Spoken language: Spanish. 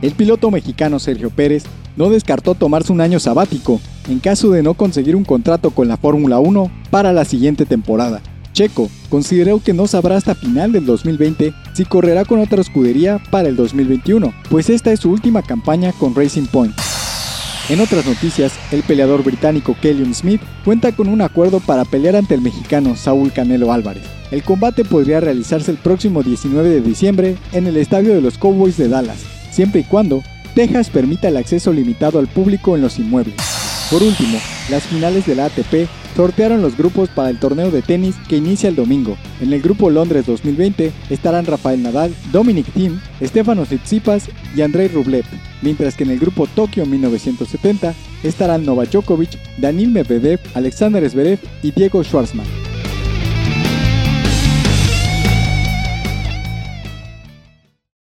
El piloto mexicano Sergio Pérez no descartó tomarse un año sabático en caso de no conseguir un contrato con la Fórmula 1 para la siguiente temporada. Checo consideró que no sabrá hasta final del 2020 si correrá con otra escudería para el 2021, pues esta es su última campaña con Racing Point. En otras noticias, el peleador británico Kellyn Smith cuenta con un acuerdo para pelear ante el mexicano Saúl Canelo Álvarez. El combate podría realizarse el próximo 19 de diciembre en el estadio de los Cowboys de Dallas, siempre y cuando Texas permita el acceso limitado al público en los inmuebles. Por último, las finales de la ATP sortearon los grupos para el torneo de tenis que inicia el domingo. En el grupo Londres 2020 estarán Rafael Nadal, Dominic Thiem, Stefano Tsitsipas y Andrei Rublev, mientras que en el grupo Tokio 1970 estarán Novak Djokovic, Danil Medvedev, Alexander Zverev y Diego Schwartzman.